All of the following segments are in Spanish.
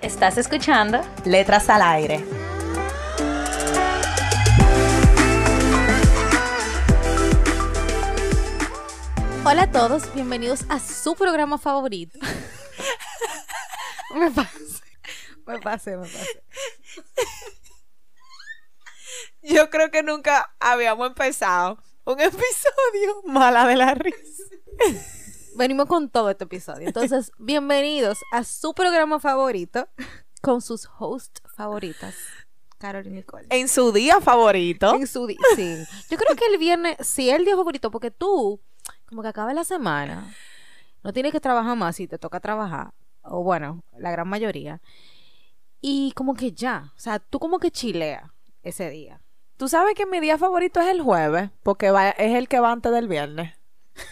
¿Estás escuchando? Letras al aire. Hola a todos, bienvenidos a su programa favorito. me pasé, me pasé, me pasé. Yo creo que nunca habíamos empezado un episodio mala de la risa. Venimos con todo este episodio. Entonces, bienvenidos a su programa favorito con sus hosts favoritas. Carol y Nicole. En su día favorito. En su día, sí. Yo creo que el viernes, sí, el día favorito, porque tú como que acaba la semana, no tienes que trabajar más si te toca trabajar, o bueno, la gran mayoría, y como que ya, o sea, tú como que chilea ese día. Tú sabes que mi día favorito es el jueves, porque es el que va antes del viernes.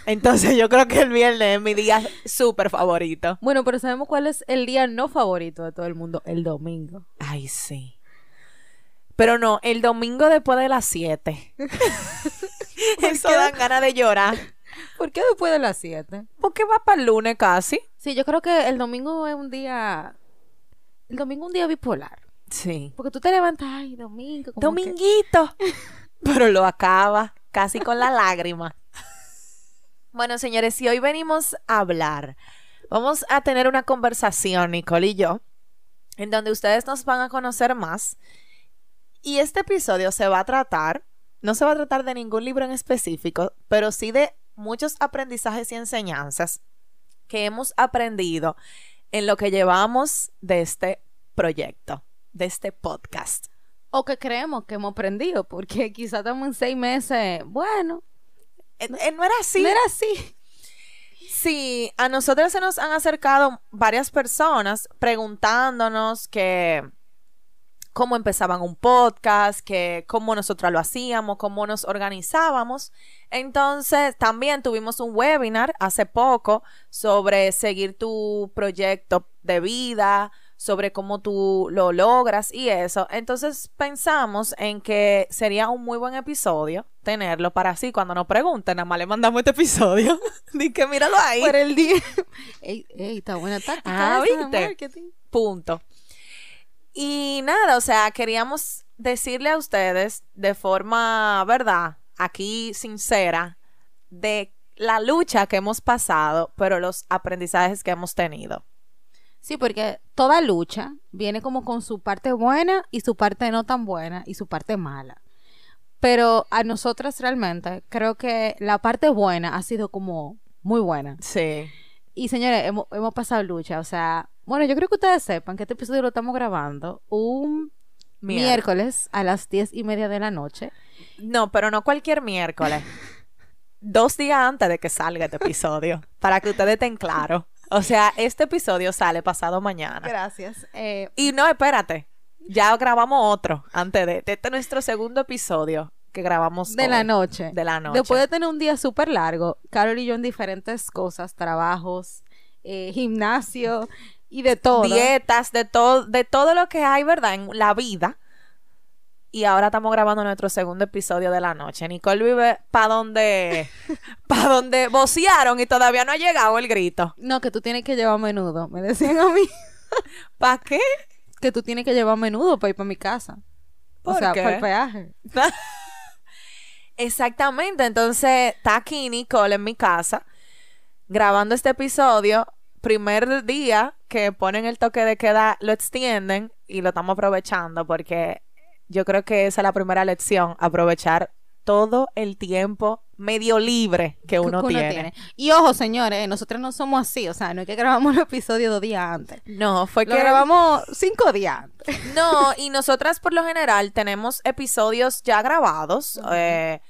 Entonces yo creo que el viernes es mi día súper favorito. Bueno, pero sabemos cuál es el día no favorito de todo el mundo, el domingo. Ay, sí. Pero no, el domingo después de las 7. Eso dan ganas de llorar. ¿Por qué después de las 7? Porque va para el lunes casi. Sí, yo creo que el domingo es un día. El domingo es un día bipolar. Sí. Porque tú te levantas, ay, domingo. Dominguito. Pero lo acaba casi con la lágrima. Bueno, señores, si hoy venimos a hablar, vamos a tener una conversación, Nicole y yo, en donde ustedes nos van a conocer más. Y este episodio se va a tratar, no se va a tratar de ningún libro en específico, pero sí de muchos aprendizajes y enseñanzas que hemos aprendido en lo que llevamos de este proyecto, de este podcast. O que creemos que hemos aprendido, porque quizás estamos en seis meses, bueno. Eh, eh, no, era así. No era así. Sí, a nosotros se nos han acercado varias personas preguntándonos que cómo empezaban un podcast, que cómo nosotros lo hacíamos, cómo nos organizábamos. Entonces, también tuvimos un webinar hace poco sobre seguir tu proyecto de vida, sobre cómo tú lo logras y eso. Entonces, pensamos en que sería un muy buen episodio tenerlo para así cuando nos pregunten, nada más le mandamos este episodio. Di que míralo ahí. Por el día. ey, ey, está buena táctica. Ah, ¿viste? Punto. Y nada, o sea, queríamos decirle a ustedes de forma, ¿verdad? Aquí sincera, de la lucha que hemos pasado, pero los aprendizajes que hemos tenido. Sí, porque toda lucha viene como con su parte buena y su parte no tan buena y su parte mala. Pero a nosotras realmente creo que la parte buena ha sido como muy buena. Sí. Y señores, hemos, hemos pasado lucha, o sea, bueno, yo creo que ustedes sepan que este episodio lo estamos grabando un miércoles a las diez y media de la noche. No, pero no cualquier miércoles. Dos días antes de que salga este episodio, para que ustedes estén claros. O sea, este episodio sale pasado mañana. Gracias. Eh, y no, espérate. Ya grabamos otro antes de, este nuestro segundo episodio que grabamos de la noche. De la noche. Después de tener un día súper largo, Carol y yo en diferentes cosas, trabajos, eh, gimnasio, y de todo. Dietas, de todo, de todo lo que hay, ¿verdad? En la vida. Y ahora estamos grabando nuestro segundo episodio de la noche. Nicole vive para donde, para donde vocearon y todavía no ha llegado el grito. No, que tú tienes que llevar menudo, me decían a mí. ¿Para qué? Que tú tienes que llevar menudo para ir para mi casa. o sea, para el peaje. Exactamente. Entonces, está aquí Nicole en mi casa grabando este episodio primer día que ponen el toque de queda, lo extienden y lo estamos aprovechando porque yo creo que esa es la primera lección, aprovechar todo el tiempo medio libre que uno, tiene. Y ojo, señores, nosotros no somos así, o sea, no es que grabamos el episodio dos días antes. No, fue que grabamos cinco días antes. No, y nosotras por lo general tenemos episodios ya grabados. Eh,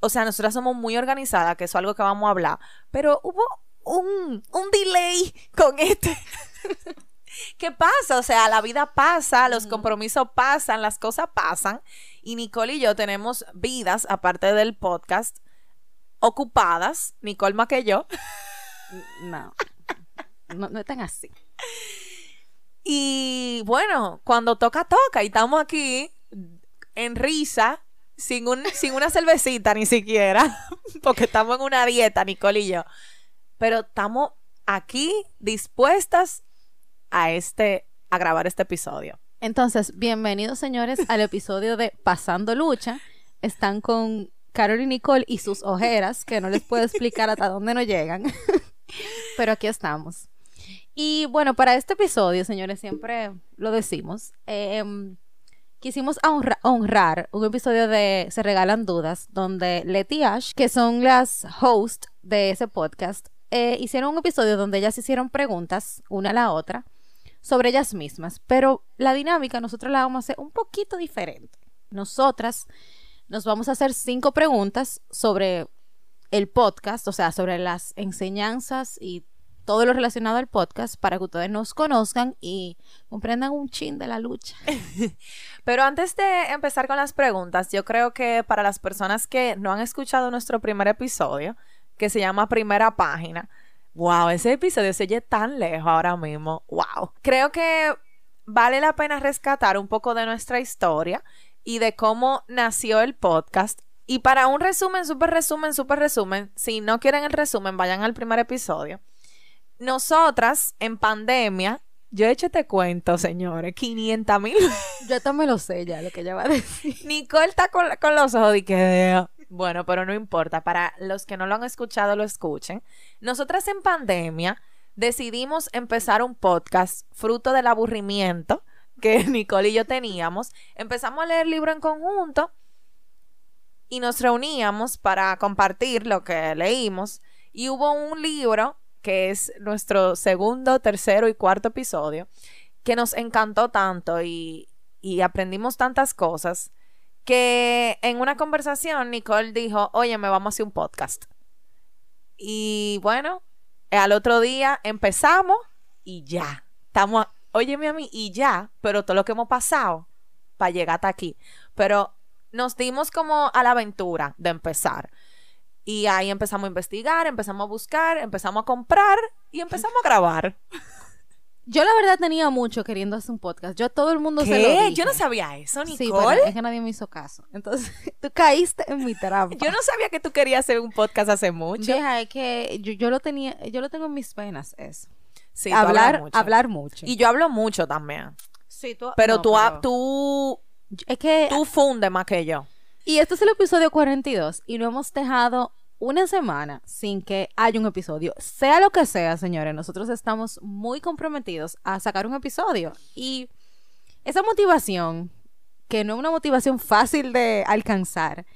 o sea, nosotras somos muy organizadas, que es algo que vamos a hablar. Pero hubo un, un delay con este. ¿Qué pasa? O sea, la vida pasa, los compromisos pasan, las cosas pasan. Y Nicole y yo tenemos vidas, aparte del podcast, ocupadas. Nicole más que yo. No. No, no es tan así. Y bueno, cuando toca, toca. Y estamos aquí en risa, sin, un, sin una cervecita ni siquiera, porque estamos en una dieta, Nicole y yo. Pero estamos aquí dispuestas a este a grabar este episodio. Entonces, bienvenidos señores al episodio de Pasando Lucha. Están con Carol y Nicole y sus ojeras, que no les puedo explicar hasta dónde no llegan. Pero aquí estamos. Y bueno, para este episodio, señores, siempre lo decimos. em, quisimos honra- honrar un episodio de Se Regalan Dudas, donde Leti y Ash, que son las hosts de ese podcast, eh, hicieron un episodio donde ellas hicieron preguntas una a la otra sobre ellas mismas. Pero la dinámica nosotros la vamos a hacer un poquito diferente. Nosotras nos vamos a hacer cinco preguntas sobre el podcast, o sea, sobre las enseñanzas y todo lo relacionado al podcast para que ustedes nos conozcan y comprendan un chin de la lucha. Pero antes de empezar con las preguntas, yo creo que para las personas que no han escuchado nuestro primer episodio, que se llama Primera Página, wow, ese episodio se oye tan lejos ahora mismo, wow. Creo que vale la pena rescatar un poco de nuestra historia y de cómo nació el podcast. Y para un resumen, súper resumen, súper resumen, si no quieren el resumen, vayan al primer episodio. Nosotras, en pandemia, yo he hecho este cuento, señores, 500 mil Yo también lo sé ya, lo que ella va a decir. Nicole está con, con los ojos que... Bueno, pero no importa. Para los que no lo han escuchado, lo escuchen. Nosotras en pandemia decidimos empezar un podcast fruto del aburrimiento que Nicole y yo teníamos. Empezamos a leer libro en conjunto y nos reuníamos para compartir lo que leímos. Y hubo un libro que es nuestro segundo, tercero y cuarto episodio que nos encantó tanto y, y aprendimos tantas cosas que en una conversación Nicole dijo, oye, me vamos a hacer un podcast. Y bueno, al otro día empezamos y ya. Estamos, óyeme a mí, y ya, pero todo lo que hemos pasado para llegar hasta aquí. Pero nos dimos como a la aventura de empezar. Y ahí empezamos a investigar, empezamos a buscar, empezamos a comprar y empezamos a grabar. Yo la verdad tenía mucho queriendo hacer un podcast. Yo a todo el mundo se lo dije. Yo no sabía eso, Sí, Nicole. pero es que nadie me hizo caso. Entonces, tú caíste en mi trampa. Yo no sabía que tú querías hacer un podcast hace mucho. Vieja, es que yo, yo lo tenía, yo lo tengo en mis venas, eso. Sí, hablar, mucho. hablar mucho. Y yo hablo mucho también. sí, tú, Pero no, tú, pero- tú, es que tú fundes más que yo. Y este es el episodio 42 y no hemos dejado una semana sin que haya un episodio. Sea lo que sea, señores, nosotros estamos muy comprometidos a sacar un episodio. Y esa motivación, que no es una motivación fácil de alcanzar,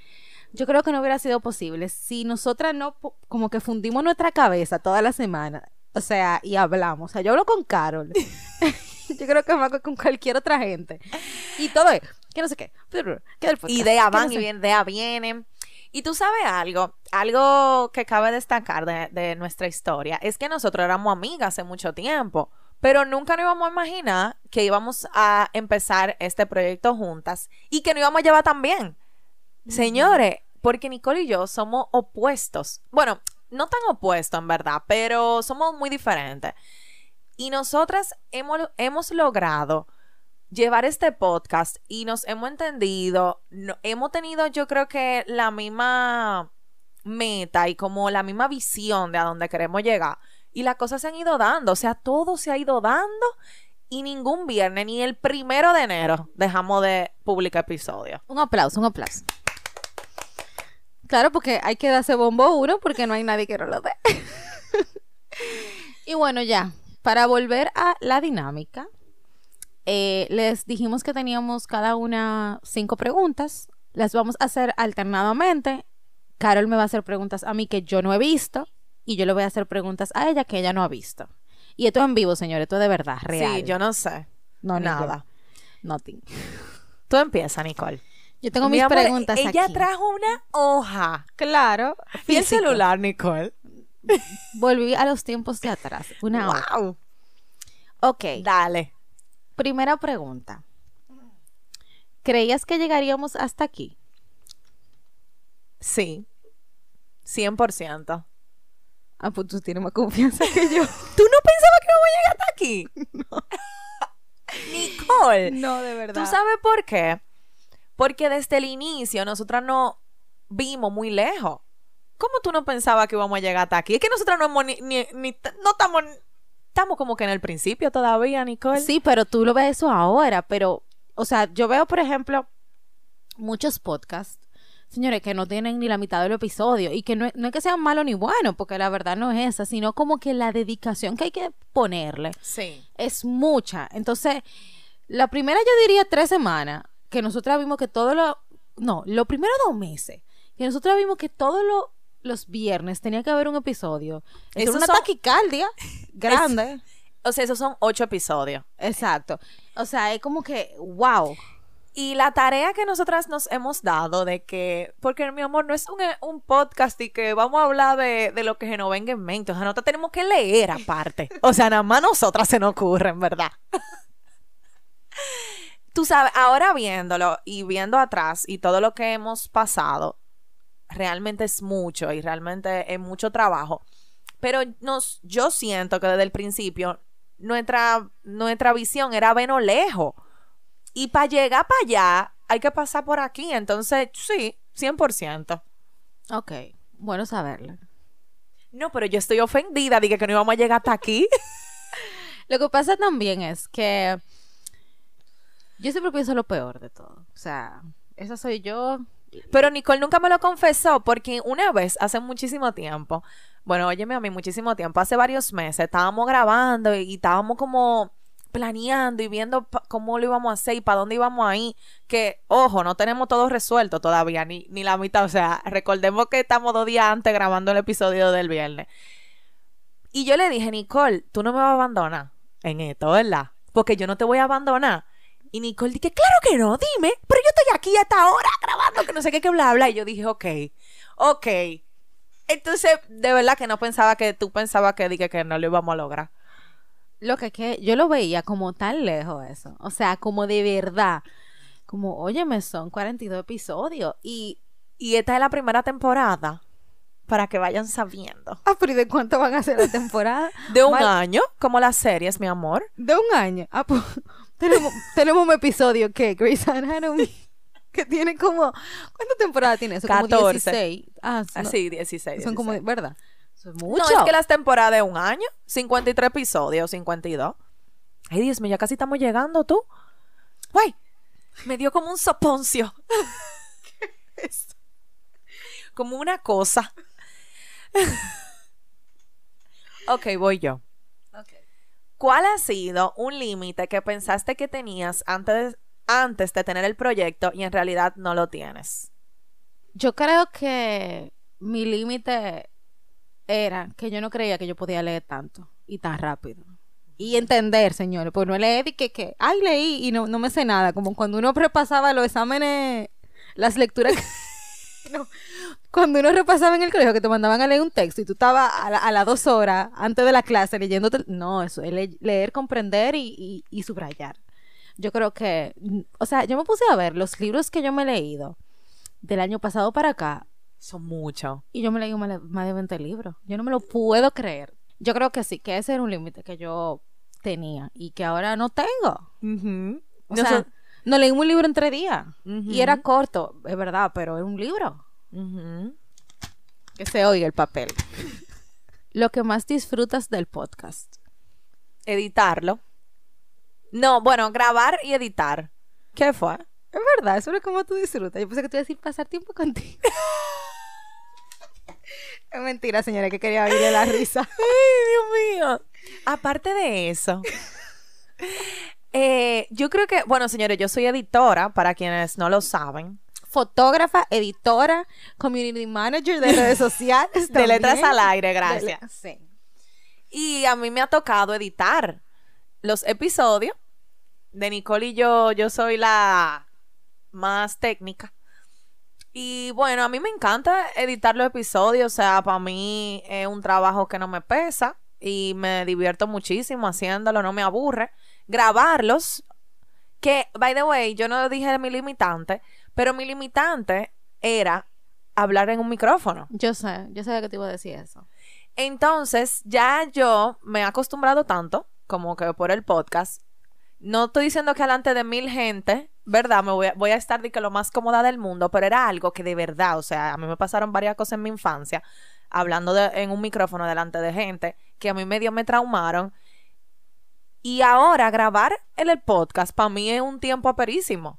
yo creo que no hubiera sido posible si nosotras no como que fundimos nuestra cabeza toda la semana. O sea, y hablamos. O sea, yo hablo con Carol. yo creo que más con cualquier otra gente. Y todo es, que no sé qué. Ideas van no y sé- bien, ideas vienen. Y tú sabes algo, algo que cabe destacar de, de nuestra historia, es que nosotros éramos amigas hace mucho tiempo, pero nunca nos íbamos a imaginar que íbamos a empezar este proyecto juntas y que nos íbamos a llevar tan bien. Señores, porque Nicole y yo somos opuestos. Bueno, no tan opuestos en verdad, pero somos muy diferentes. Y nosotras hemos, hemos logrado llevar este podcast y nos hemos entendido, hemos tenido yo creo que la misma meta y como la misma visión de a dónde queremos llegar. Y las cosas se han ido dando, o sea, todo se ha ido dando y ningún viernes, ni el primero de enero, dejamos de publicar episodios. Un aplauso, un aplauso. Claro, porque hay que darse bombo uno porque no hay nadie que no lo dé. y bueno, ya, para volver a la dinámica, eh, les dijimos que teníamos cada una cinco preguntas. Las vamos a hacer alternadamente. Carol me va a hacer preguntas a mí que yo no he visto y yo le voy a hacer preguntas a ella que ella no ha visto. Y esto en vivo, señores, esto de verdad, real. Sí, yo no sé. no nada. Nothing. Tú empieza, Nicole. Yo tengo Mi mis amor, preguntas Ella aquí. trajo una hoja. Claro. Y el físico. celular, Nicole. Volví a los tiempos de atrás. Una. Wow. Ok, Dale. Primera pregunta. ¿Creías que llegaríamos hasta aquí? Sí. 100%. Ah, pues tú tienes más confianza que yo. ¿Tú no pensabas que íbamos a llegar hasta aquí? Nicole. No, de verdad. ¿Tú sabes por qué? Porque desde el inicio nosotras no vimos muy lejos. ¿Cómo tú no pensabas que íbamos a llegar hasta aquí? Es que nosotras no hemos ni, ni- ni- no estamos estamos como que en el principio todavía, Nicole. Sí, pero tú lo ves eso ahora, pero, o sea, yo veo, por ejemplo, muchos podcasts, señores, que no tienen ni la mitad del episodio y que no, es- no es que sean malos ni buenos, porque la verdad no es esa, sino como que la dedicación que hay que ponerle Sí. es mucha. Entonces, la primera yo diría tres semanas, que nosotras vimos que todo lo, no, los primeros dos meses, que nosotras vimos que todos lo- los viernes tenía que haber un episodio. Eso es una son- taquicardia grande. O sea, esos son ocho episodios. Exacto. O sea, es como que, wow. Y la tarea que nosotras nos hemos dado de que, porque mi amor, no es un, un podcast y que vamos a hablar de, de lo que se nos venga en mente. O sea, nosotros tenemos que leer aparte. O sea, nada más nosotras se nos ocurre, en verdad. Tú sabes, ahora viéndolo y viendo atrás y todo lo que hemos pasado, realmente es mucho y realmente es mucho trabajo. Pero nos, yo siento que desde el principio nuestra, nuestra visión era vernos lejos. Y para llegar para allá hay que pasar por aquí. Entonces, sí, 100%. Ok, bueno saberlo. No, pero yo estoy ofendida. Dije que no íbamos a llegar hasta aquí. Lo que pasa también es que yo siempre pienso lo peor de todo. O sea, esa soy yo. Pero Nicole nunca me lo confesó porque una vez, hace muchísimo tiempo, bueno, óyeme a mí, muchísimo tiempo, hace varios meses, estábamos grabando y, estábamos como planeando y viendo cómo lo íbamos a hacer y para dónde íbamos a ir. Que, ojo, no tenemos todo resuelto todavía, ni, ni la mitad. O sea, recordemos que estamos dos días antes grabando el episodio del viernes. Y yo le dije, Nicole, tú no me vas a abandonar en esto, ¿verdad? Porque yo no te voy a abandonar. Y Nicole dije, claro que no, dime, pero yo estoy aquí a esta hora grabando, que no sé qué, que bla, bla. Y yo dije, ok, ok. Entonces, de verdad que no pensaba que tú pensabas que dije que no lo íbamos a lograr. Lo que que yo lo veía como tan lejos eso. O sea, como de verdad. Como, óyeme, son 42 episodios. Y. Y esta es la primera temporada, para que vayan sabiendo. Ah, pero ¿y de cuánto van a ser la temporada? De un Mal- año, como las series, mi amor. De un año. Ah, pues tenemos, tenemos un episodio que Grey's Anatomy que tiene como ¿cuántas temporadas tiene eso? Como 14. 16. Ah, no, Así, 16. son como, 16. ¿verdad? Es mucho. No, es que las temporadas de un año, 53 episodios, 52. Ay, Dios mío, ya casi estamos llegando, tú. Guay, me dio como un soponcio. Como una cosa. ok, voy yo. ¿Cuál ha sido un límite que pensaste que tenías antes, antes de tener el proyecto y en realidad no lo tienes? Yo creo que mi límite era que yo no creía que yo podía leer tanto y tan rápido. Y entender, señores, pues no leer y que, que ay, leí y no, no me sé nada, como cuando uno repasaba los exámenes, las lecturas. que- no, cuando uno repasaba en el colegio que te mandaban a leer un texto y tú estabas a, la- a las dos horas antes de la clase leyéndote. No, eso es le- leer, comprender y, y- y subrayar. Yo creo que, o sea, yo me puse a ver los libros que yo me he leído del año pasado para acá Son muchos. y yo me leí más de- más de 20 libros. Yo no me lo puedo creer. Yo creo que sí, que ese era un límite que yo tenía y que ahora no tengo. O sea, no leí un libro en tres días y era corto, es verdad, pero es un libro. Ujú. Que se oiga el papel. Lo que más disfrutas del podcast. editarlo. No, bueno, grabar y editar. ¿Qué fue? Es verdad, eso es como tú disfrutas. Yo pensé que te iba a decir pasar tiempo contigo. es mentira, señora, que quería oírle la risa. Ay, Dios mío. Aparte de eso, yo creo que, bueno, señores, yo soy editora, para quienes no lo saben, Fotógrafa, editora, community manager de redes sociales. de letras al aire, gracias. le- Sí. Y a mí me ha tocado editar los episodios. De Nicole y yo, yo soy la más técnica. Y bueno, a mí me encanta editar los episodios. O sea, para mí es un trabajo que no me pesa. y me divierto muchísimo haciéndolo, no me aburre. Grabarlos, que, by the way, yo no dije mi limitante, pero mi limitante era hablar en un micrófono. Yo sé, yo sabía que te iba a decir eso. Entonces, ya yo me he acostumbrado tanto, como que por el podcast. No estoy diciendo que delante de mil gente, ¿verdad? Me voy a, voy a estar de que lo más cómoda del mundo, pero era algo que de verdad, o sea, a mí me pasaron varias cosas en mi infancia, hablando de- en un micrófono delante de gente, que a mí medio me traumaron. Y ahora grabar en el podcast, para mí es un tiempo aperísimo.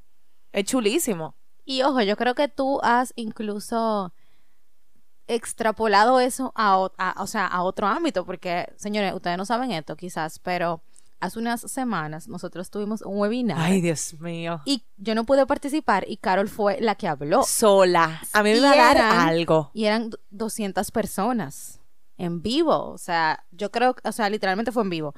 Es chulísimo. Y ojo, yo creo que tú has incluso extrapolado eso a, o- a- o sea, a otro ámbito, porque, señores, ustedes no saben esto quizás, pero hace unas semanas nosotros tuvimos un webinar Ay, Dios mío. y yo no pude participar y Carol fue la que habló. Sola. A mí me iba a dar eran- algo. Y eran d- 200 personas en vivo. O sea, yo creo, o sea, literalmente fue en vivo.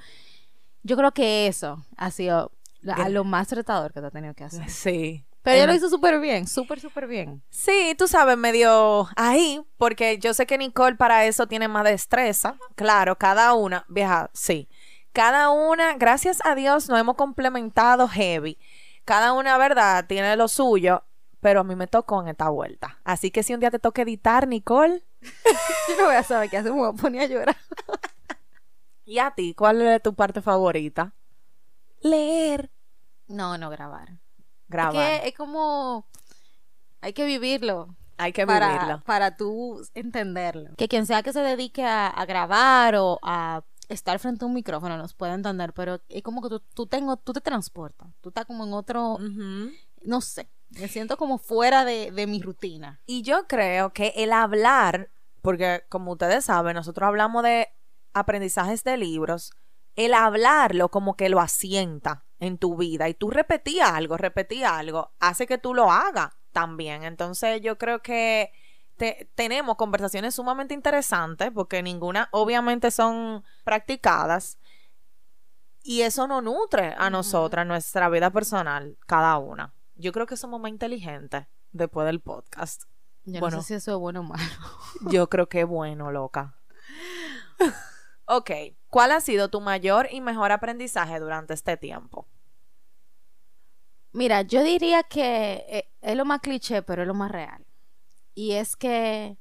Yo creo que eso ha sido la- a lo más retador que te ha tenido que hacer. Sí. Pero ella lo hizo súper bien, súper, súper bien. Sí, tú sabes, medio ahí, porque yo sé que Nicole para eso tiene más destreza. Claro, cada una, vieja, sí. Cada una, gracias a Dios, nos hemos complementado heavy. Cada una, verdad, tiene lo suyo, pero a mí me tocó en esta vuelta. Así que si un día te toca editar, Nicole, Yo no voy a saber qué hacer, me voy a poner a llorar. ¿Y a ti? ¿Cuál es tu parte favorita? Leer. No, no grabar. Grabar. Es que es como... Hay que vivirlo. Hay que para, vivirlo. para tú entenderlo. Que quien sea que se dedique a, a grabar o a estar frente a un micrófono nos puede entender, pero es como que tú, tú, tengo, tú te transportas. Tú estás como en otro, no sé, me siento como fuera de, de mi rutina. Y yo creo que el hablar, porque como ustedes saben, nosotros hablamos de aprendizajes de libros, el hablarlo como que lo asienta en tu vida y tú repetí algo, repetí algo, hace que tú lo hagas también. Entonces yo creo que te- tenemos conversaciones sumamente interesantes porque ninguna obviamente son practicadas y eso nos nutre a nosotras, nuestra vida personal, cada una. Yo creo que somos más inteligentes después del podcast. Yo Bueno. no sé si eso es bueno o malo. Yo creo que es bueno, loca. ok, ¿cuál ha sido tu mayor y mejor aprendizaje durante este tiempo? Mira, yo diría que eh, es lo más cliché, pero es lo más real. Y es que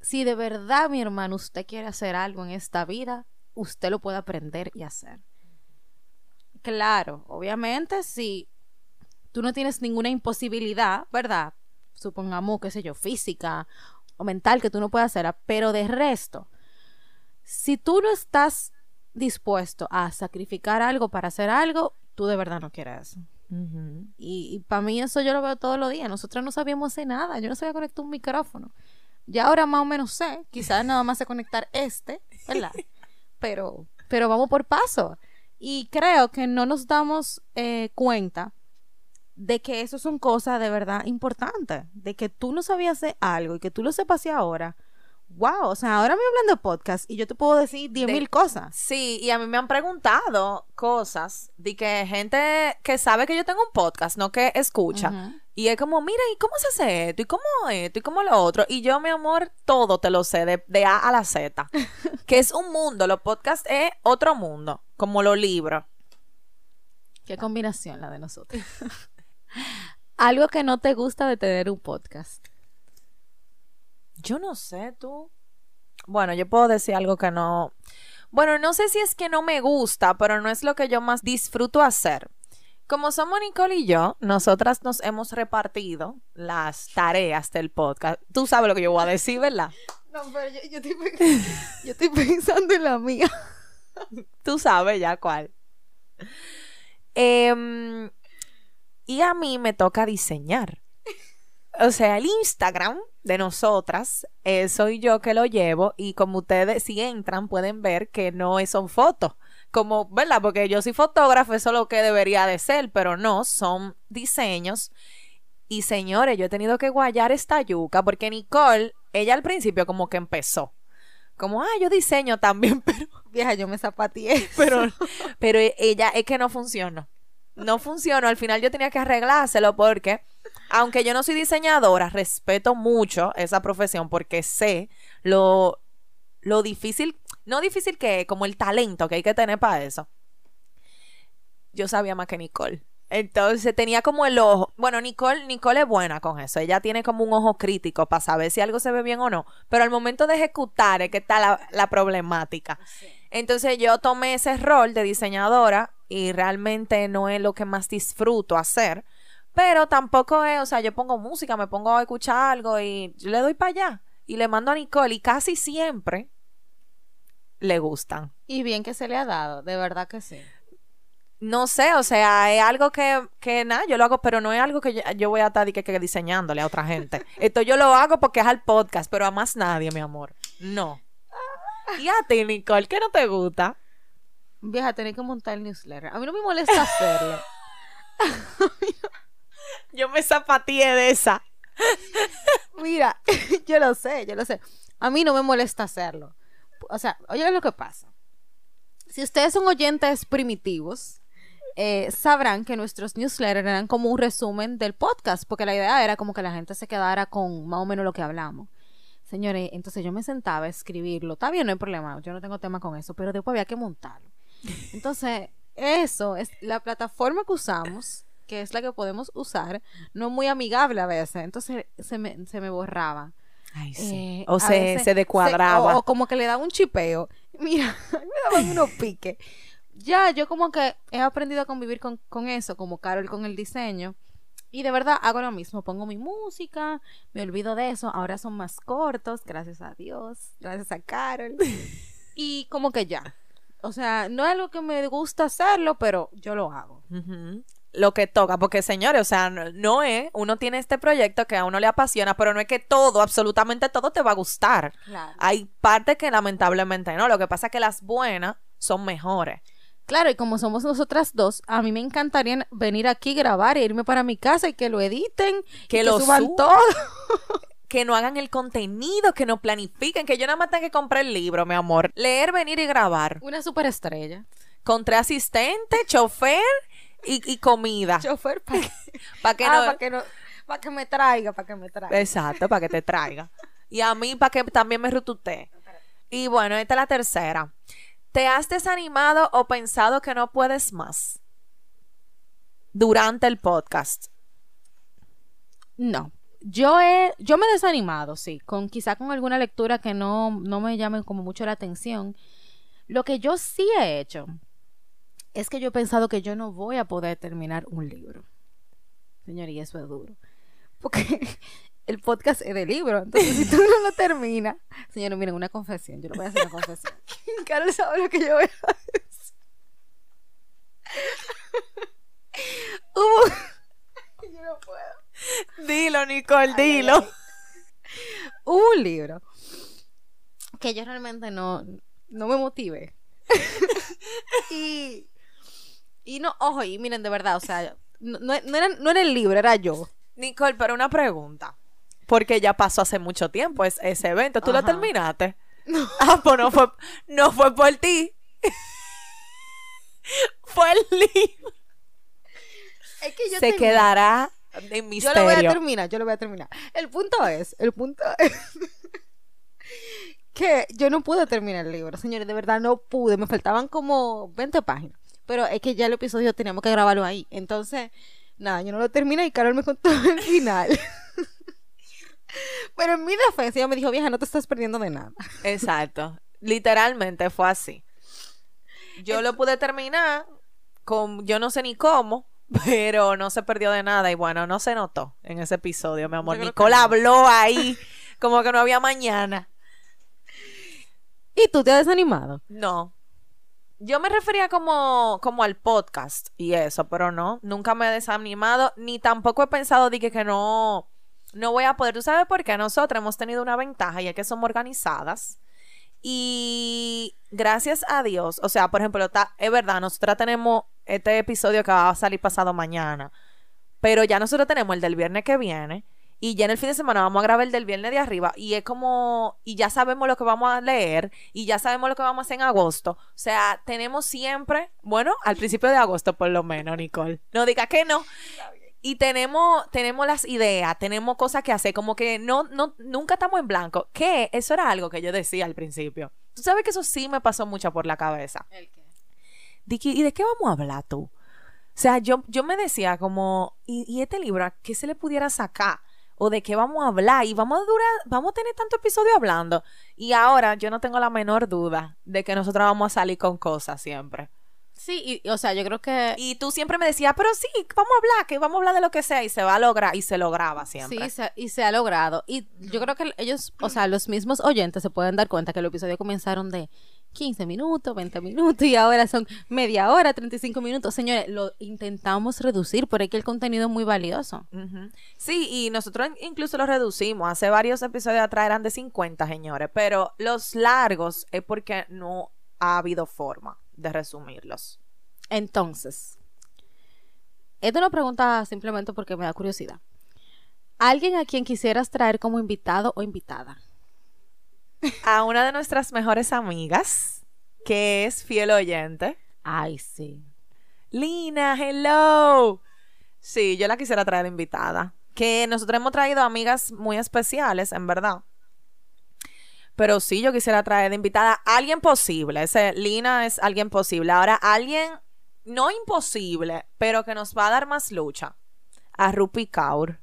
si de verdad, mi hermano, usted quiere hacer algo en esta vida, usted lo puede aprender y hacer. Claro, obviamente, si tú no tienes ninguna imposibilidad, ¿verdad? Supongamos, qué sé yo, física o mental que tú no puedas hacerla, pero de resto, si tú no estás dispuesto a sacrificar algo para hacer algo, tú de verdad no quieres eso. Y, para mí eso yo lo veo todos los días. Nosotros no sabíamos hacer nada. Yo no sabía conectar un micrófono. Ya ahora más o menos sé. Quizás nada más sé conectar este, ¿verdad? Pero, pero vamos por paso. Y creo que no nos damos eh, cuenta de que eso son cosas de verdad importantes. De que tú no sabías hacer algo y que tú lo sepas hacer ahora. Wow, o sea, ahora me hablan de podcast y yo te puedo decir diez De- mil cosas. Sí, y a mí me han preguntado cosas de que gente que sabe que yo tengo un podcast, no que escucha. Y es como, mira, ¿y cómo se hace esto? ¿Y cómo esto? ¿Y cómo lo otro? Y yo, mi amor, todo te lo sé, de, de A a la Z. que es un mundo, los podcasts es otro mundo, como los libros. Qué combinación la de nosotros. Algo que no te gusta de tener un podcast. Yo no sé, tú. Bueno, yo puedo decir algo que no. Bueno, no sé si es que no me gusta, pero no es lo que yo más disfruto hacer. Como somos Nicole y yo, nosotras nos hemos repartido las tareas del podcast. Tú sabes lo que yo voy a decir, ¿verdad? No, pero yo, yo estoy, pe- yo estoy pensando en la mía. Tú sabes ya cuál. Em, y a mí me toca diseñar. O sea, el Instagram de nosotras eh, soy yo que lo llevo y como ustedes si entran pueden ver que no son fotos. Como, ¿verdad? Porque yo soy fotógrafa, eso es lo que debería de ser, pero no, son diseños. Y señores, yo he tenido que guayar esta yuca porque Nicole, ella al principio como que empezó. Como, ah, yo diseño también, pero Vieja, yo me zapateé. pero, pero ella es que no funcionó. No funcionó. Al final yo tenía que arreglárselo porque, aunque yo no soy diseñadora, respeto mucho esa profesión porque sé lo, lo difícil, no difícil que es, como el talento que hay que tener para eso. Yo sabía más que Nicole. Entonces tenía como el ojo. Bueno, Nicole, Nicole es buena con eso. Ella tiene como un ojo crítico para saber si algo se ve bien o no. Pero al momento de ejecutar es que está la, la problemática. Entonces yo tomé ese rol de diseñadora y realmente no es lo que más disfruto hacer. Pero tampoco es, o sea, yo pongo música, me pongo a escuchar algo y yo le doy para allá. Y le mando a Nicole y casi siempre le gustan. Y bien que se le ha dado, de verdad que sí. No sé, o sea, es algo que, que nada, yo lo hago, pero no es algo que yo, yo voy a estar que, que diseñándole a otra gente. Esto yo lo hago porque es al podcast, pero a más nadie, mi amor. No. Y a ti, Nicole, ¿qué no te gusta? Vieja, tenés que montar el newsletter. A mí no me molesta hacerlo. Yo me zapateé de esa. Mira, yo lo sé, yo lo sé. A mí no me molesta hacerlo. O sea, oye lo que pasa. Si ustedes son oyentes primitivos, eh, sabrán que nuestros newsletters eran como un resumen del podcast, porque la idea era como que la gente se quedara con más o menos lo que hablamos. Señores, entonces yo me sentaba a escribirlo. Está bien, no hay problema, yo no tengo tema con eso, pero después había que montarlo. Entonces, eso es la plataforma que usamos, que es la que podemos usar, no es muy amigable a veces. Entonces se me, se me borraba. Ay, sí. Eh, o se, veces se decuadraba. o, o como que le daba un chipeo. Mira, me daban unos piques. Ya, yo como que he aprendido a convivir con, con eso, como Carol con el diseño. Y de verdad hago lo mismo. Pongo mi música, me olvido de eso. Ahora son más cortos, gracias a Dios, gracias a Carol. y como que ya. O sea, no es algo que me gusta hacerlo, pero yo lo hago. Lo que toca, porque señores, o sea, no, no es, uno tiene este proyecto que a uno le apasiona, pero no es que todo, absolutamente todo te va a gustar. Claro. Hay partes que lamentablemente no, lo que pasa es que las buenas son mejores. Claro, y como somos nosotras dos, a mí me encantaría venir aquí, grabar e irme para mi casa y que lo editen, Que y lo suban suban. todo. Que no hagan el contenido, que no planifiquen, que yo nada más tenga que comprar el libro, mi amor. Leer, venir y grabar. Una superestrella. Con tres asistentes, chofer y, y comida. Chofer para que, Para que ah, no... pa' que no- pa' que me traiga, para que me traiga. Exacto, para que te traiga. Y a mí para que también me rututee. Y bueno, esta es la tercera. ¿Te has desanimado o pensado que no puedes más? Durante el podcast. No. Yo he, yo me he desanimado, sí, con quizá con alguna lectura que no, no me llame como mucho la atención. Lo que yo sí he hecho es que yo he pensado que yo no voy a poder terminar un libro. Señor, y eso es duro. Porque el podcast es de libro. Entonces, si tú no lo terminas. Señores, miren, una confesión. Yo le voy a hacer una confesión. Carol sabe lo que yo voy a decir. Hubo. Yo no puedo. Dilo, Nicole, dilo. Un libro que yo realmente no, no me motive. y, y no, ojo, y miren, de verdad, o sea, no, no, no era, no era el libro, era yo. Nicole, pero una pregunta. Porque ya pasó hace mucho tiempo es- ese evento. ¿Tú lo terminaste? Ah, pues no fue, no fue por ti. fue el libro. Es que yo Se tenía- quedará en Yo lo voy a terminar, yo lo voy a terminar. El punto es, el punto es que yo no pude terminar el libro, señores, de verdad no pude, me faltaban como 20 páginas, pero es que ya el episodio teníamos que grabarlo ahí, entonces, nada, yo no lo terminé y Carol me contó el final. pero en mi defensa ella me dijo, vieja, no te estás perdiendo de nada. Exacto. Literalmente fue así. Yo lo pude terminar con, yo no sé ni cómo, pero no se perdió de nada y bueno, no se notó en ese episodio, mi amor. No. habló ahí como que no había mañana. ¿Y tú te has desanimado? No. Yo me refería como, como al podcast y eso, pero no, nunca me he desanimado, ni tampoco he pensado de que, que no, no voy a poder. ¿Tú sabes por qué? Nosotros hemos tenido una ventaja y es que somos organizadas. Y gracias a Dios, o sea, por ejemplo, ta- es verdad, nosotras tenemos este episodio que va a salir pasado mañana, pero ya nosotros tenemos el del viernes que viene y ya en el fin de semana vamos a grabar el del viernes de arriba y es como, y ya sabemos lo que vamos a leer y ya sabemos lo que vamos a hacer en agosto. O sea, tenemos siempre, bueno, al principio de agosto por lo menos, Nicole. No diga que no. Y tenemos, tenemos las ideas, tenemos cosas que hacer, como que no, no, nunca estamos en blanco. Que eso era algo que yo decía al principio. Tú sabes que eso sí me pasó mucho por la cabeza. ¿El qué? ¿y de qué vamos a hablar tú? O sea, yo, yo me decía como, ¿y, y este libro a qué se le pudiera sacar? ¿O de qué vamos a hablar? Y vamos a durar, vamos a tener tanto episodio hablando. Y ahora yo no tengo la menor duda de que nosotros vamos a salir con cosas siempre. Sí, y, o sea, yo creo que Y tú siempre me decías, pero sí, vamos a hablar, que vamos a hablar de lo que sea. Y se va a lograr, y se lograba siempre. sí, se- y se ha logrado. Y yo creo que ellos, o sea, los mismos oyentes se pueden dar cuenta que los episodios comenzaron de 15 minutos, 20 minutos y ahora son media hora, 35 minutos. Señores, lo intentamos reducir porque el contenido es muy valioso. Sí, y nosotros incluso lo reducimos. Hace varios episodios atrás eran de 50, señores. Pero los largos es porque no ha habido forma de resumirlos. Entonces, esta es una pregunta simplemente porque me da curiosidad. ¿Alguien a quien quisieras traer como invitado o invitada? A una de nuestras mejores amigas, que es fiel oyente. Ay, sí. Lina, hello. Sí, yo la quisiera traer invitada. Que nosotros hemos traído amigas muy especiales, en verdad. Pero sí, yo quisiera traer de invitada a alguien posible. Ese Lina es alguien posible. Ahora, alguien no imposible, pero que nos va a dar más lucha. A Rupi Kaur.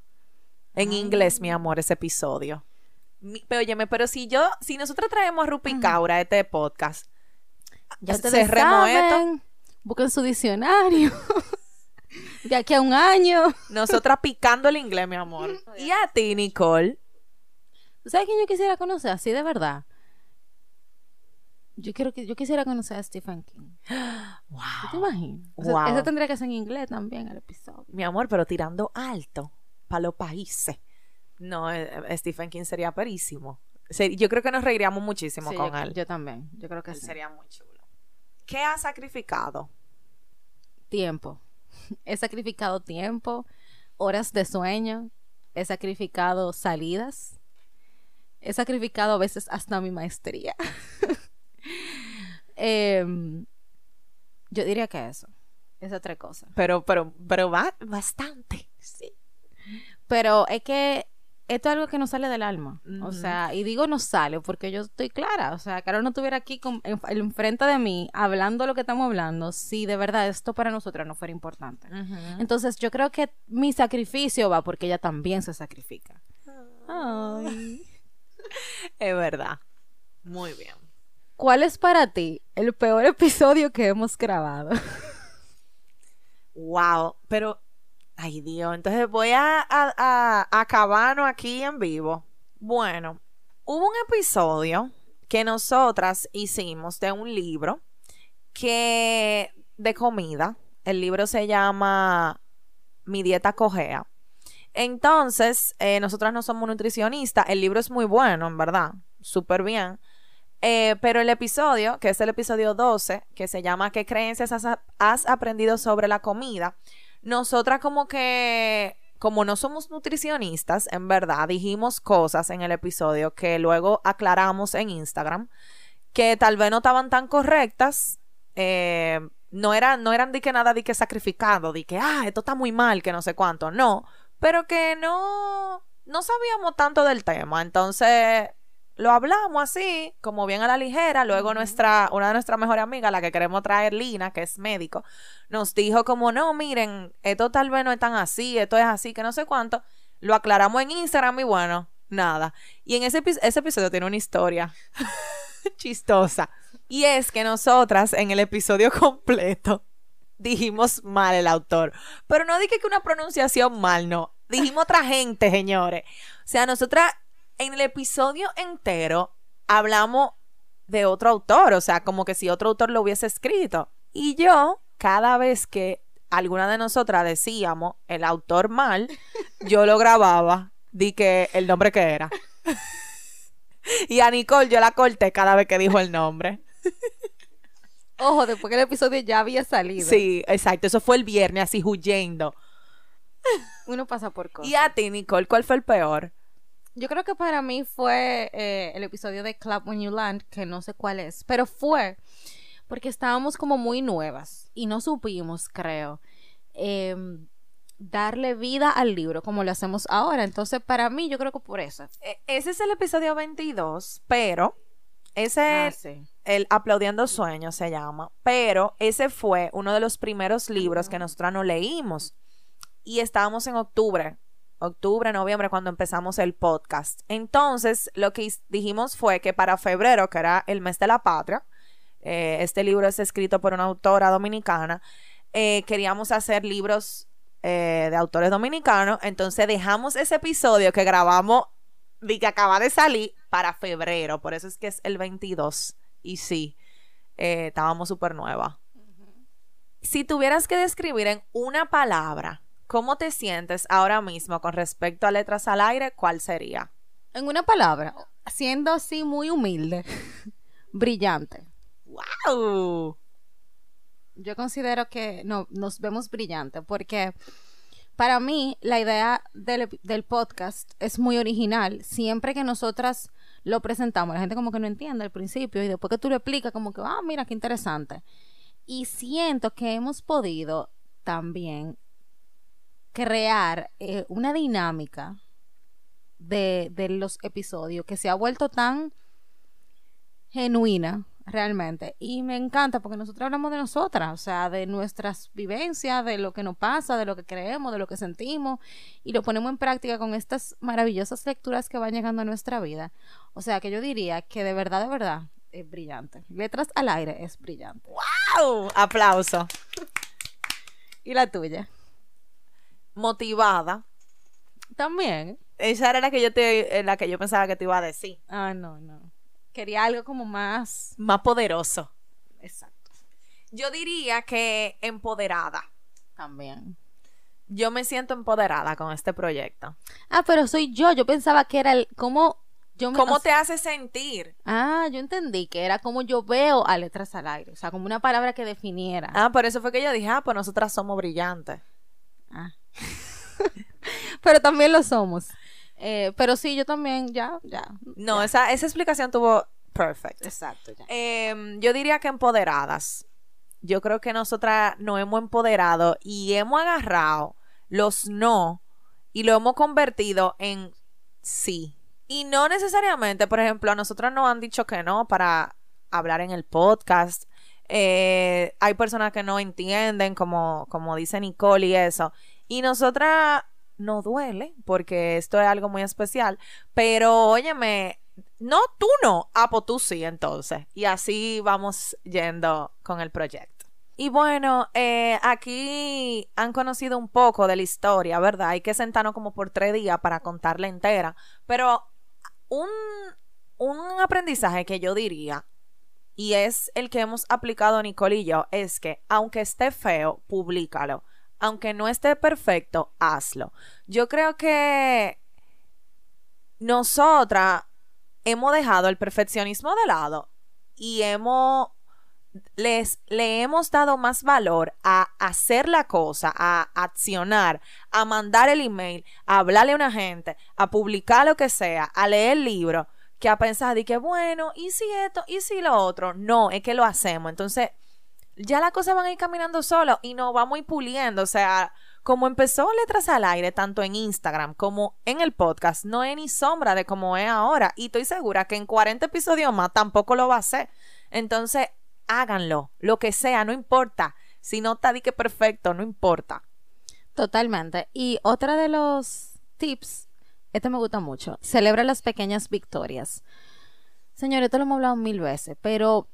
En inglés, mi amor, ese episodio. Pero óyeme, pero si yo, si nosotros traemos a Rupi Kaur a este podcast, Ya esto. saben, busquen su diccionario. de aquí a un año. Nosotras picando el inglés, mi amor. Y a ti, Nicole. ¿Tú ¿Sabes quién yo quisiera conocer? Así de verdad. Yo quiero que yo quisiera conocer a Stephen King. Wow. ¿Tú te imaginas? O sea, Wow. Eso tendría que ser en inglés también el episodio. Mi amor, pero tirando alto para los países. No, eh, eh, Stephen King sería perísimo. Yo creo que nos reiríamos muchísimo Sí, con yo, él. yo también. Yo creo que Él sí. sería muy chulo. ¿Qué ha sacrificado? Tiempo. He sacrificado tiempo, horas de sueño, he sacrificado salidas, he sacrificado a veces hasta mi maestría. Em, yo diría que eso. Esa otra cosa. Pero, pero, pero va bastante. Sí. Pero es que esto es algo que no sale del alma. O sea, y digo no sale porque yo estoy clara. O sea, Carol no estuviera aquí con, en- enfrente de mí hablando lo que estamos hablando si de verdad esto para nosotras no fuera importante. Entonces yo creo que mi sacrificio va porque ella también se sacrifica. Ay. Es verdad. Muy bien. ¿Cuál es para ti el peor episodio que hemos grabado? Wow. Pero, ay Dios, entonces voy a, a, a- acabarnos aquí en vivo. Bueno, hubo un episodio que nosotras hicimos de un libro que de comida. El libro se llama Mi dieta cojea. Entonces, eh, nosotras no somos nutricionistas. El libro es muy bueno, en verdad. Súper bien. Eh, pero el episodio, que es el episodio 12, que se llama ¿Qué creencias has aprendido sobre la comida? Nosotras como que, como no somos nutricionistas, en verdad, dijimos cosas en el episodio que luego aclaramos en Instagram, que tal vez no estaban tan correctas. eh, no, eran, no eran de que nada de que sacrificado, de que, ah, esto está muy mal, que no sé cuánto. No, pero que no, no sabíamos tanto del tema. Entonces, lo hablamos así, como bien a la ligera. Luego nuestra, una de nuestras mejores amigas, la que queremos traer, Lina, que es médico, nos dijo como, no, miren, esto tal vez no es tan así, esto es así, que no sé cuánto. Lo aclaramos en Instagram y bueno, nada. Y en ese, ese episodio tiene una historia chistosa. Y es que nosotras en el episodio completo dijimos mal el autor. Pero no dije que una pronunciación mal, no. Dijimos otra gente, señores. O sea, nosotras en el episodio entero hablamos de otro autor, o sea, como que si otro autor lo hubiese escrito. Y yo, cada vez que alguna de nosotras decíamos el autor mal, yo lo grababa, di que el nombre que era. y a Nicole yo la corté cada vez que dijo el nombre. Ojo, después que el episodio ya había salido. Sí, exacto, eso fue el viernes, así huyendo. Uno pasa por cosas. Y a ti, Nicole, ¿cuál fue el peor? Yo creo que para mí fue eh, el episodio de Club When You Land, que no sé cuál es, pero fue porque estábamos como muy nuevas y no supimos, creo, em, darle vida al libro como lo hacemos ahora. Entonces, para mí, yo creo que por eso. E- Ese es el episodio 22, pero Ese Ah, es sí. el Aplaudiendo Sueños se llama, pero ese fue uno de los primeros libros que nosotros no leímos. Y estábamos en octubre, octubre, noviembre, cuando empezamos el podcast. Entonces, lo que dijimos fue que para febrero, que era el mes de la patria, eh, este libro es escrito por una autora dominicana, eh, queríamos hacer libros eh, de autores dominicanos, entonces dejamos ese episodio que grabamos de que acaba de salir para febrero, por eso es que es el 22. Y sí, estábamos súper nueva. Si tuvieras que describir en una palabra cómo te sientes ahora mismo con respecto a letras al aire, ¿cuál sería? En una palabra, siendo así muy humilde, brillante. ¡Wow! Yo considero que no, nos vemos brillantes porque para mí la idea del, del podcast es muy original. Siempre que nosotras lo presentamos, la gente como que no entiende al principio y después que tú lo explicas como que, ah, mira, qué interesante. Y siento que hemos podido también crear eh, una dinámica de, de los episodios que se ha vuelto tan genuina realmente y me encanta porque nosotros hablamos de nosotras, o sea, de nuestras vivencias, de lo que nos pasa, de lo que creemos, de lo que sentimos y lo ponemos en práctica con estas maravillosas lecturas que van llegando a nuestra vida. O sea, que yo diría que de verdad, de verdad es brillante. Letras al aire es brillante. ¡Wow! Aplauso. ¿Y la tuya? Motivada. También. Esa era la que yo te, eh, la que yo pensaba que te iba a decir. Ah, no, no. Quería algo como más Más poderoso. exacto. Yo diría que empoderada. También. Yo me siento empoderada con este proyecto. Ah, pero soy yo. Yo pensaba que era el cómo yo me ¿Cómo te hace sentir? Ah, yo entendí que era como yo veo a letras al aire, o sea, como una palabra que definiera. Ah, por eso fue que yo dije, ah, pues nosotras somos brillantes. Ah. pero también lo somos. Eh, pero sí, yo también, ya, ya. No, esa, esa explicación tuvo perfect. Exacto, ya. Em, yo diría que empoderadas. Yo creo que nosotras nos hemos empoderado y hemos agarrado los no y lo hemos convertido en sí. Y no necesariamente, por ejemplo, a nosotros nos han dicho que no para hablar en el podcast. Eh, hay personas que no entienden, como, como dice Nicole y eso. Y nosotras nos duele, porque esto es algo muy especial. Pero, óyeme, no, tú no. Ah, pues tú sí, entonces. Y así vamos yendo con el proyecto. Y bueno, eh, aquí han conocido un poco de la historia, ¿verdad? Hay que sentarnos como por tres días para contarla entera. Pero un, un aprendizaje que yo diría, y es el que hemos aplicado Nicole y yo, es que aunque esté feo, públicalo. Aunque no esté perfecto, hazlo. Yo creo que nosotras hemos dejado el perfeccionismo de lado y hemos les le hemos dado más valor a hacer la cosa, a accionar, a mandar el email, a hablarle a una gente, a publicar lo que sea, a leer el libro, que a pensar de que bueno, y si esto, y si lo otro, no, es que lo hacemos. Entonces, ya las cosas van a ir caminando solo y nos vamos a ir puliendo, o sea, como empezó Letras al Aire, tanto en Instagram como en el podcast, no es ni sombra de cómo es ahora. Y estoy segura que en 40 episodios más tampoco lo va a hacer. Entonces, háganlo, lo que sea, no importa. Si no está di perfecto, no importa. Totalmente. Y otra de los tips, este me gusta mucho, celebra las pequeñas victorias. Señores, esto lo hemos hablado mil veces, pero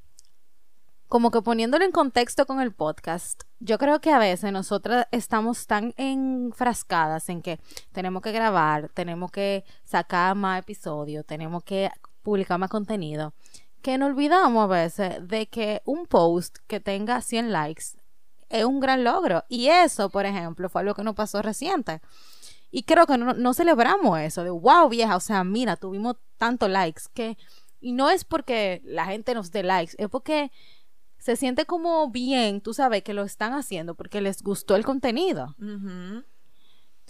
como que poniéndolo en contexto con el podcast, yo creo que a veces nosotras estamos tan enfrascadas en que tenemos que grabar, tenemos que sacar más episodios, tenemos que publicar más contenido, que nos olvidamos a veces de que un post que tenga 100 likes es un gran logro. Y eso, por ejemplo, fue algo que nos pasó reciente. Y creo que no, celebramos eso, de wow, vieja, o sea, mira, tuvimos tantos likes que... Y no es porque la gente nos dé likes, es porque se siente como bien, tú sabes, que lo están haciendo porque les gustó el contenido.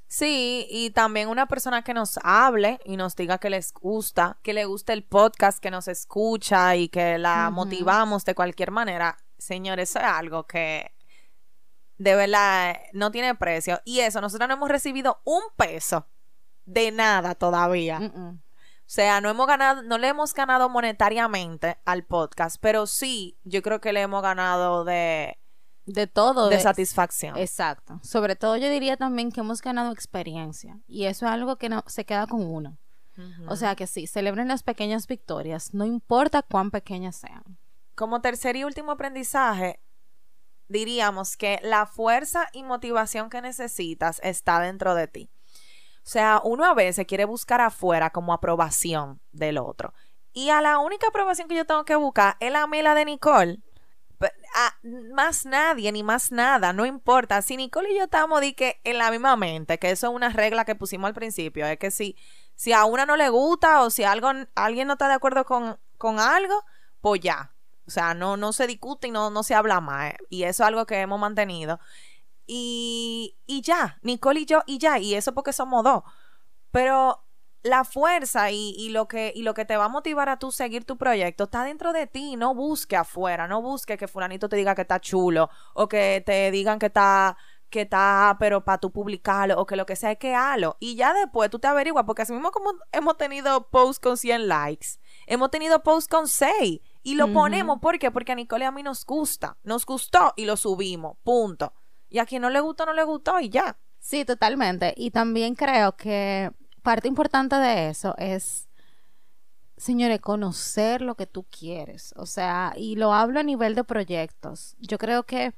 Sí, y también una persona que nos hable y nos diga que les gusta, que le gusta el podcast, que nos escucha y que la motivamos de cualquier manera. Señores, eso es algo que de verdad no tiene precio. Y eso, nosotros no hemos recibido un peso de nada todavía. O sea, no hemos ganado, no le hemos ganado monetariamente al podcast, pero sí, yo creo que le hemos ganado de, de todo. de satisfacción. Exacto. Sobre todo yo diría también que hemos ganado experiencia y eso es algo que no se queda con uno. O sea que sí, celebren las pequeñas victorias, no importa cuán pequeñas sean. Como tercer y último aprendizaje, diríamos que la fuerza y motivación que necesitas está dentro de ti. O sea, uno a veces quiere buscar afuera como aprobación del otro. Y a la única aprobación que yo tengo que buscar es la mela de Nicole. A más nadie ni más nada, no importa. Si Nicole y yo estamos di que en la misma mente, que eso es una regla que pusimos al principio, es que si, si a una no le gusta o si algo, alguien no está de acuerdo con, con algo, pues ya. O sea, no, no se discute y no, no se habla más. Y eso es algo que hemos mantenido. Y, y ya, Nicole y yo, y ya, y eso porque somos dos. Pero la fuerza y, y, lo que, y lo que te va a motivar a tú seguir tu proyecto está dentro de ti. No busque afuera, no busque que fulanito te diga que está chulo o que te digan que está que está, pero para tú publicarlo o que lo que sea, que halo. Y ya después tú te averiguas, porque así mismo como hemos tenido posts con 100 likes, hemos tenido posts con 6 y lo ponemos, ¿por qué? Porque a Nicole y a mí nos gusta, nos gustó y lo subimos, punto. Y a quien no le gustó, no le gustó y ya. Sí, totalmente. Y también creo que parte importante de eso es, señores, conocer lo que tú quieres. O sea, y lo hablo a nivel de proyectos. Yo creo que,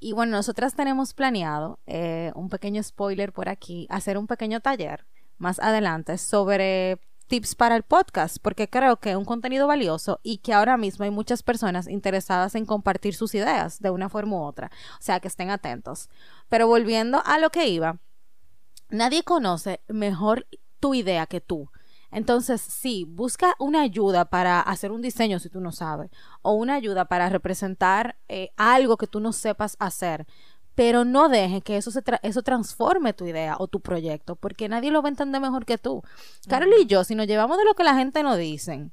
y bueno, nosotras tenemos planeado, eh, un pequeño spoiler por aquí, hacer un pequeño taller más adelante sobre tips para el podcast, porque creo que es un contenido valioso y que ahora mismo hay muchas personas interesadas en compartir sus ideas de una forma u otra. O sea, que estén atentos. Pero volviendo a lo que iba, nadie conoce mejor tu idea que tú. Entonces, sí, busca una ayuda para hacer un diseño si tú no sabes, o una ayuda para representar eh, algo que tú no sepas hacer pero no deje que eso, se eso transforme tu idea o tu proyecto, porque nadie lo va a entender mejor que tú. Carol y yo, si nos llevamos de lo que la gente nos dice,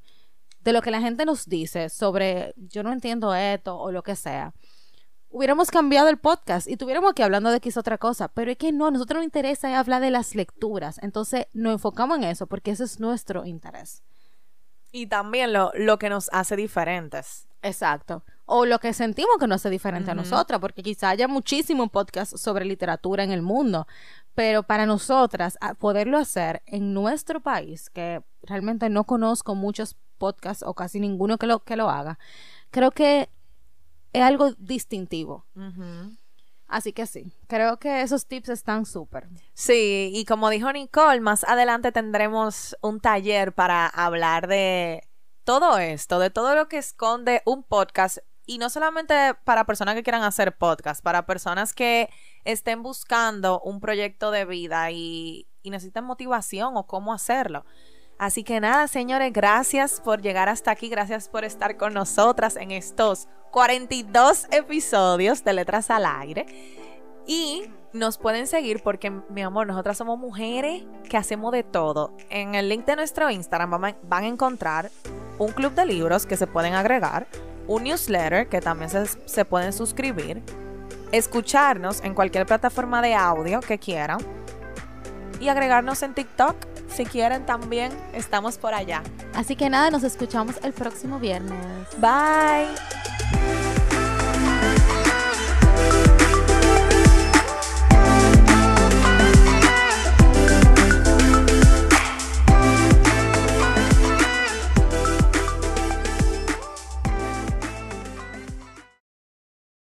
de lo que la gente nos dice sobre yo no entiendo esto o lo que sea, hubiéramos cambiado el podcast y tuviéramos que hablando de X otra cosa, pero es que no, a nosotros nos interesa hablar de las lecturas, entonces nos enfocamos en eso porque ese es nuestro interés. Y también lo, lo que nos hace diferentes. Exacto. O lo que sentimos que nos hace diferente a nosotras, porque quizá haya muchísimos podcasts sobre literatura en el mundo, pero para nosotras poderlo hacer en nuestro país, que realmente no conozco muchos podcasts o casi ninguno que lo, que lo haga, creo que es algo distintivo. Así que sí, creo que esos tips están súper. Sí, y como dijo Nicole, más adelante tendremos un taller para hablar de todo esto, de todo lo que esconde un podcast y no solamente para personas que quieran hacer podcast, para personas que estén buscando un proyecto de vida y, y necesitan motivación o cómo hacerlo. Así que nada, señores, gracias por llegar hasta aquí, gracias por estar con nosotras en estos 42 episodios de Letras al Aire. Y nos pueden seguir porque, mi amor, nosotras somos mujeres que hacemos de todo. En el link de nuestro Instagram van a encontrar un club de libros que se pueden agregar, un newsletter que también se, pueden suscribir, escucharnos en cualquier plataforma de audio que quieran y agregarnos en TikTok si quieren también, estamos por allá. Así que nada, nos escuchamos el próximo viernes. Bye.